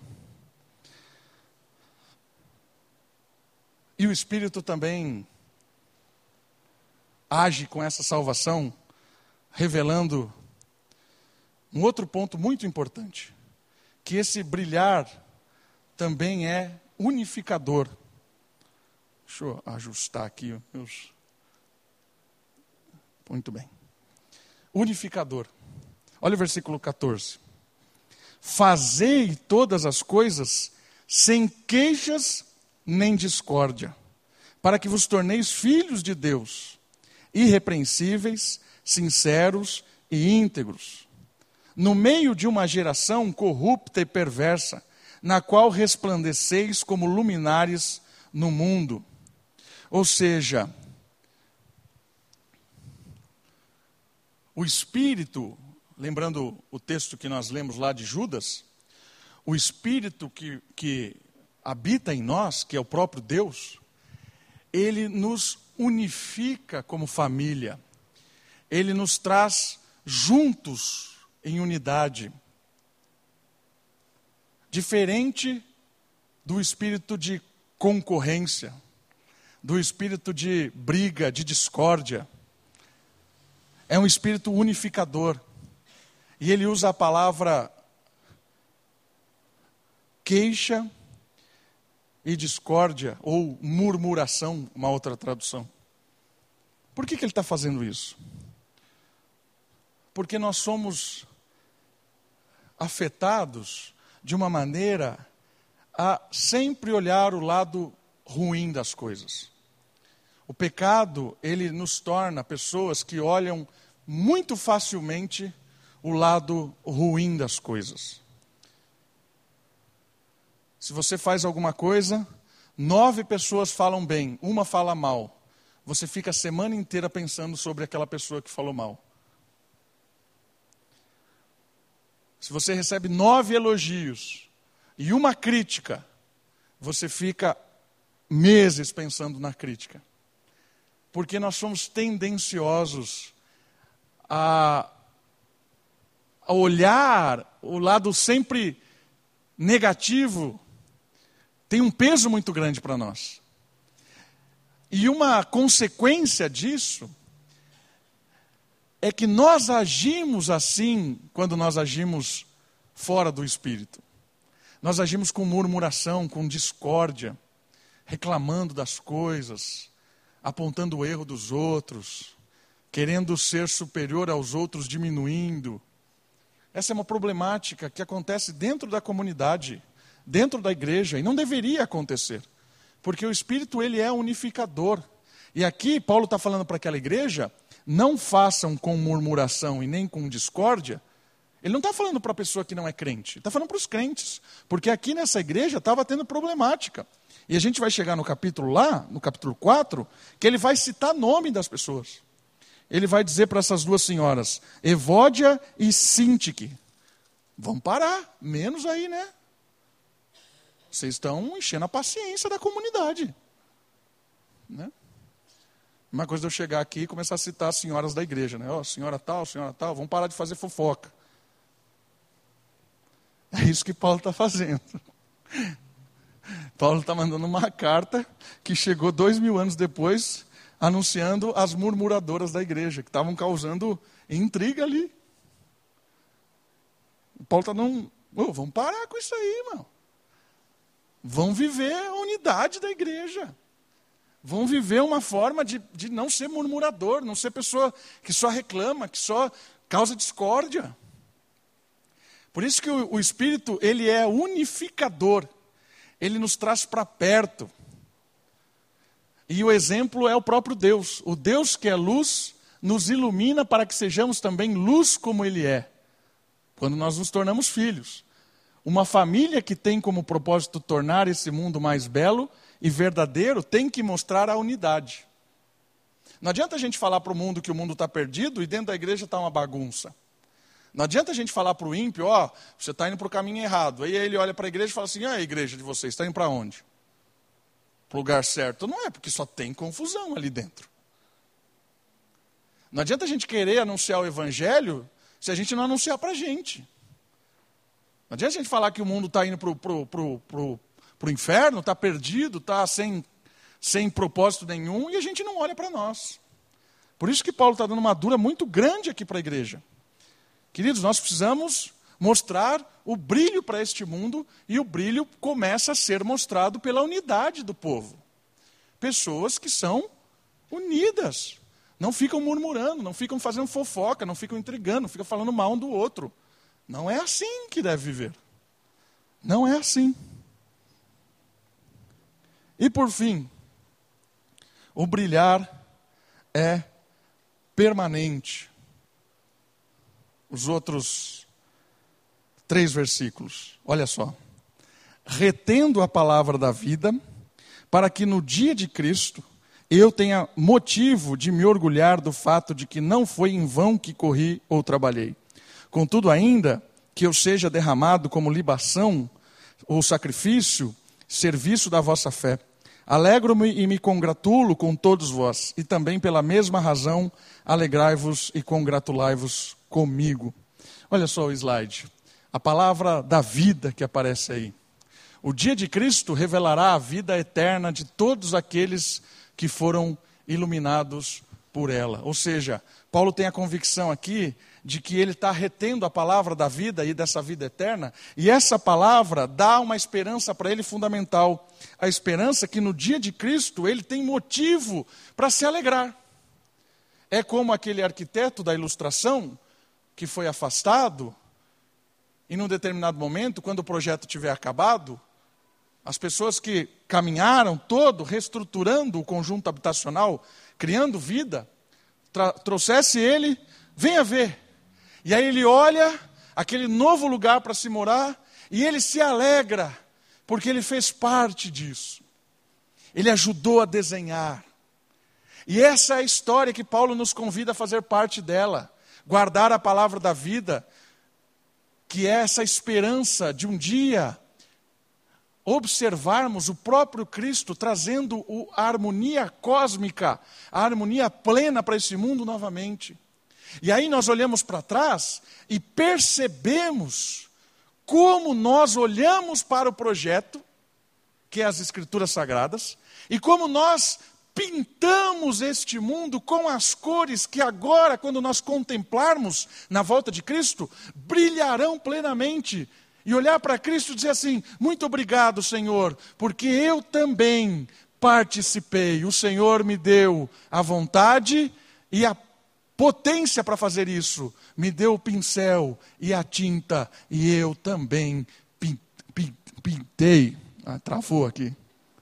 E o Espírito também age com essa salvação, revelando um outro ponto muito importante que esse brilhar também é unificador. Deixa eu ajustar aqui meus. Muito bem. Unificador. Olha o versículo 14. Fazei todas as coisas sem queixas nem discórdia, para que vos torneis filhos de Deus, irrepreensíveis, sinceros e íntegros no meio de uma geração corrupta e perversa, na qual resplandeceis como luminares no mundo. Ou seja, o Espírito, lembrando o texto que nós lemos lá de Judas, o Espírito que, que habita em nós, que é o próprio Deus, ele nos unifica como família, ele nos traz juntos em unidade. Diferente do espírito de concorrência. do espírito de briga, de discórdia. É um espírito unificador. E ele usa a palavra queixa e discórdia, ou murmuração, uma outra tradução. Por que, que ele está fazendo isso? Porque nós somos afetados de uma maneira a sempre olhar o lado ruim das coisas. O pecado, ele nos torna pessoas que olham muito facilmente o lado ruim das coisas. Se você faz alguma coisa, nove pessoas falam bem, uma fala mal. Você fica a semana inteira pensando sobre aquela pessoa que falou mal. Se você recebe nove elogios e uma crítica, você fica meses pensando na crítica. Porque nós somos tendenciosos a, a olhar o lado sempre negativo tem um peso muito grande para nós. E uma consequência disso é que nós agimos assim quando nós agimos fora do espírito. Nós agimos com murmuração, com discórdia, reclamando das coisas, apontando o erro dos outros, querendo ser superior aos outros, diminuindo. Essa é uma problemática que acontece dentro da comunidade dentro da igreja, e não deveria acontecer, porque o Espírito ele é unificador. E aqui Paulo está falando para aquela igreja: não façam com murmuração e nem com discórdia. Ele não está falando para a pessoa que não é crente, está falando para os crentes, porque aqui nessa igreja estava tendo problemática. E a gente vai chegar no capítulo lá, no capítulo 4, que ele vai citar nome das pessoas. Ele vai dizer para essas duas senhoras, Evódia e Sintique, vão parar, menos aí, né? Vocês estão enchendo a paciência da comunidade. Né? Uma coisa de eu chegar aqui e começar a citar as senhoras da igreja, né? Ó, oh, senhora tal, senhora tal, vamos parar de fazer fofoca. É isso que Paulo está fazendo. Paulo está mandando uma carta que chegou dois mil anos depois, anunciando as murmuradoras da igreja, que estavam causando intriga ali. Paulo está não, vamos parar com isso aí, irmão vão viver a unidade da igreja. Vão viver uma forma de, de não ser murmurador, não ser pessoa que só reclama, que só causa discórdia. Por isso que o, o Espírito, ele é unificador. Ele nos traz para perto. E o exemplo é o próprio Deus. O Deus que é luz nos ilumina para que sejamos também luz como Ele é, quando nós nos tornamos filhos. Uma família que tem como propósito tornar esse mundo mais belo e verdadeiro tem que mostrar a unidade. Não adianta a gente falar para o mundo que o mundo está perdido e dentro da igreja está uma bagunça. Não adianta a gente falar para o ímpio, ó, oh, você está indo para o caminho errado. Aí ele olha para a igreja e fala assim, ah, a igreja de vocês está indo para onde? Para o lugar certo. Não é, porque só tem confusão ali dentro. Não adianta a gente querer anunciar o evangelho se a gente não anunciar para a gente. Não adianta a gente falar que o mundo está indo para o pro, pro, pro, pro inferno, está perdido, está sem, sem propósito nenhum, e a gente não olha para nós. Por isso que Paulo está dando uma dura muito grande aqui para a igreja. Queridos, nós precisamos mostrar o brilho para este mundo, e o brilho começa a ser mostrado pela unidade do povo. Pessoas que são unidas, não ficam murmurando, não ficam fazendo fofoca, não ficam intrigando, não ficam falando mal um do outro. Não é assim que deve viver. Não é assim. E por fim, o brilhar é permanente. Os outros três versículos, olha só. Retendo a palavra da vida, para que no dia de Cristo eu tenha motivo de me orgulhar do fato de que não foi em vão que corri ou trabalhei. Contudo, ainda que eu seja derramado como libação ou sacrifício, serviço da vossa fé. Alegro-me e me congratulo com todos vós, e também pela mesma razão alegrai-vos e congratulai-vos comigo. Olha só o slide. A palavra da vida que aparece aí. O dia de Cristo revelará a vida eterna de todos aqueles que foram iluminados por ela. Ou seja, Paulo tem a convicção aqui de que ele está retendo a palavra da vida e dessa vida eterna, e essa palavra dá uma esperança para ele fundamental. A esperança que no dia de Cristo ele tem motivo para se alegrar. É como aquele arquiteto da ilustração que foi afastado, e num determinado momento, quando o projeto tiver acabado, as pessoas que caminharam todo reestruturando o conjunto habitacional, criando vida, trouxesse ele, venha ver. E aí ele olha aquele novo lugar para se morar e ele se alegra, porque ele fez parte disso. Ele ajudou a desenhar. E essa é a história que Paulo nos convida a fazer parte dela, guardar a palavra da vida, que é essa esperança de um dia observarmos o próprio Cristo trazendo a harmonia cósmica, a harmonia plena para esse mundo novamente. E aí nós olhamos para trás e percebemos como nós olhamos para o projeto, que é as Escrituras Sagradas, e como nós pintamos este mundo com as cores que agora, quando nós contemplarmos na volta de Cristo, brilharão plenamente e olhar para Cristo e dizer assim: muito obrigado, Senhor, porque eu também participei. O Senhor me deu a vontade e a potência para fazer isso, me deu o pincel e a tinta, e eu também pintei. Ah, travou aqui.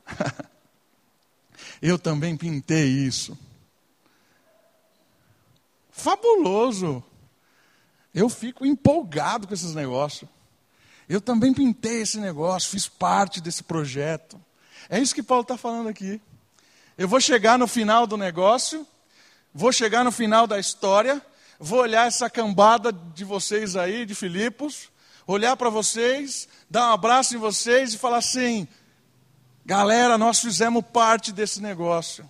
*laughs* eu também pintei isso. Fabuloso. Eu fico empolgado com esses negócios. Eu também pintei esse negócio, fiz parte desse projeto. É isso que Paulo está falando aqui. Eu vou chegar no final do negócio, vou chegar no final da história, vou olhar essa cambada de vocês aí, de Filipos, olhar para vocês, dar um abraço em vocês e falar assim: galera, nós fizemos parte desse negócio.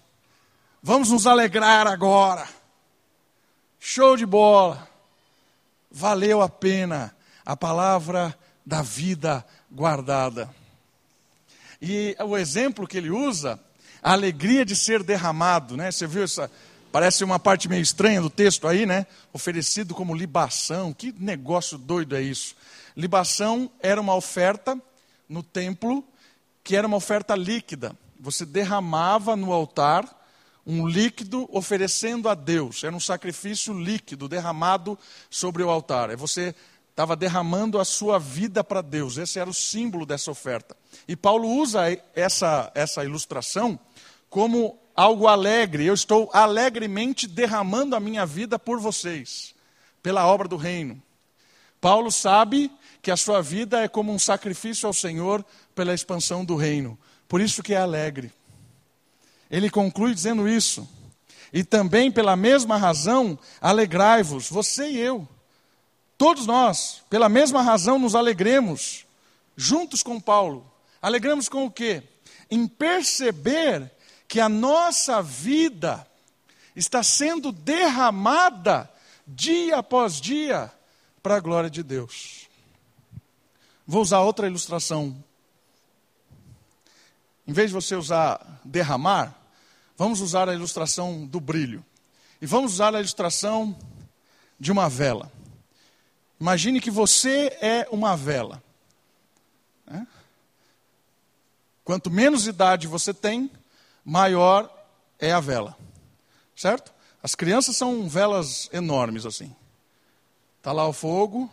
Vamos nos alegrar agora. Show de bola. Valeu a pena. A palavra da vida guardada. E o exemplo que ele usa, a alegria de ser derramado, né? Você viu essa, parece uma parte meio estranha do texto aí, né? Oferecido como libação. Que negócio doido é isso? Libação era uma oferta no templo que era uma oferta líquida. Você derramava no altar um líquido oferecendo a Deus. Era um sacrifício líquido derramado sobre o altar. É você estava derramando a sua vida para Deus. Esse era o símbolo dessa oferta. E Paulo usa essa, essa ilustração como algo alegre. Eu estou alegremente derramando a minha vida por vocês, pela obra do reino. Paulo sabe que a sua vida é como um sacrifício ao Senhor pela expansão do reino. Por isso que é alegre. Ele conclui dizendo isso. E também pela mesma razão, alegrai-vos, você e eu Todos nós, pela mesma razão, nos alegremos, juntos com Paulo. Alegramos com o quê? Em perceber que a nossa vida está sendo derramada dia após dia para a glória de Deus. Vou usar outra ilustração. Em vez de você usar derramar, vamos usar a ilustração do brilho. E vamos usar a ilustração de uma vela. Imagine que você é uma vela. Né? Quanto menos idade você tem, maior é a vela. Certo? As crianças são velas enormes assim. Está lá o fogo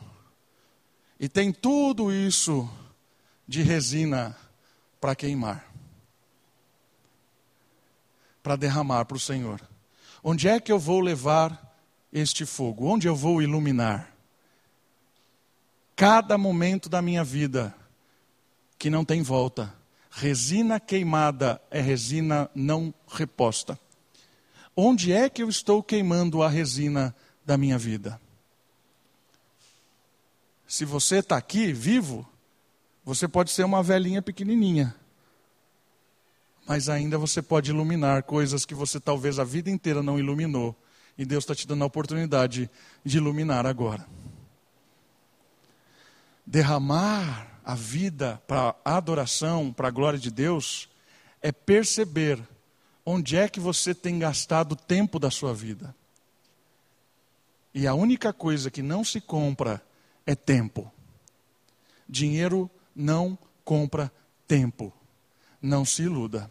e tem tudo isso de resina para queimar. Para derramar para o Senhor. Onde é que eu vou levar este fogo? Onde eu vou iluminar? cada momento da minha vida que não tem volta. Resina queimada é resina não reposta. Onde é que eu estou queimando a resina da minha vida? Se você está aqui vivo, você pode ser uma velhinha pequenininha, mas ainda você pode iluminar coisas que você talvez a vida inteira não iluminou, e Deus está te dando a oportunidade de iluminar agora. Derramar a vida para adoração, para a glória de Deus, é perceber onde é que você tem gastado o tempo da sua vida. E a única coisa que não se compra é tempo. Dinheiro não compra tempo. Não se iluda.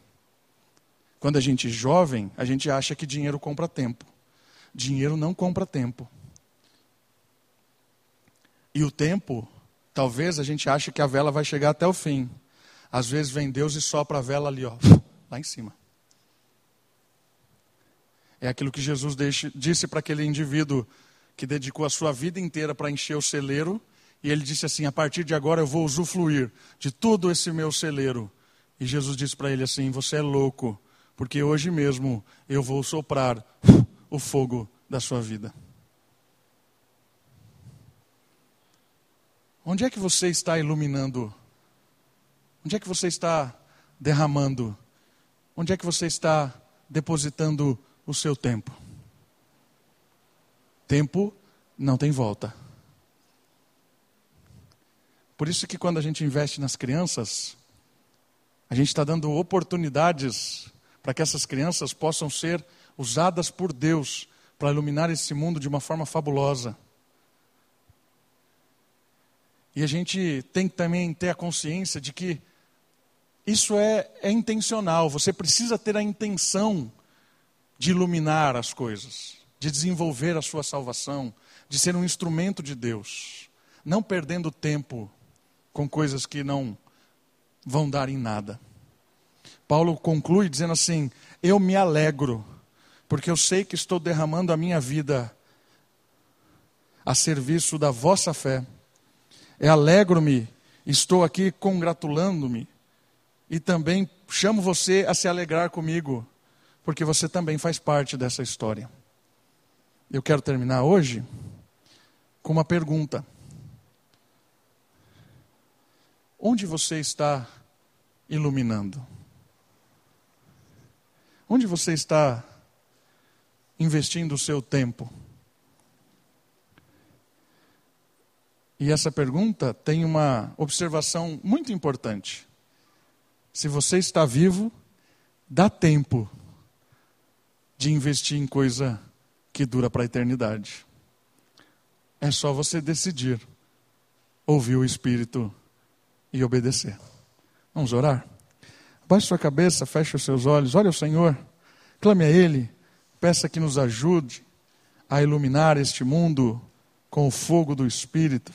Quando a gente é jovem, a gente acha que dinheiro compra tempo. Dinheiro não compra tempo. E o tempo, talvez a gente ache que a vela vai chegar até o fim. Às vezes vem Deus e sopra a vela ali, ó, lá em cima. É aquilo que Jesus disse para aquele indivíduo que dedicou a sua vida inteira para encher o celeiro, e ele disse assim: A partir de agora eu vou usufruir de todo esse meu celeiro. E Jesus disse para ele assim: Você é louco, porque hoje mesmo eu vou soprar o fogo da sua vida. Onde é que você está iluminando? Onde é que você está derramando? Onde é que você está depositando o seu tempo? Tempo não tem volta. Por isso que quando a gente investe nas crianças, a gente está dando oportunidades para que essas crianças possam ser usadas por Deus para iluminar esse mundo de uma forma fabulosa. E a gente tem que também ter a consciência de que isso é, é intencional, você precisa ter a intenção de iluminar as coisas de desenvolver a sua salvação, de ser um instrumento de Deus, não perdendo tempo com coisas que não vão dar em nada. Paulo conclui dizendo assim: Eu me alegro, porque eu sei que estou derramando a minha vida a serviço da vossa fé. É alegro-me, estou aqui congratulando-me e também chamo você a se alegrar comigo, porque você também faz parte dessa história. Eu quero terminar hoje com uma pergunta. Onde você está iluminando? Onde você está investindo o seu tempo? E essa pergunta tem uma observação muito importante. Se você está vivo, dá tempo de investir em coisa que dura para a eternidade. É só você decidir ouvir o Espírito e obedecer. Vamos orar? Baixe sua cabeça, feche os seus olhos, olhe ao Senhor, clame a Ele, peça que nos ajude a iluminar este mundo com o fogo do Espírito.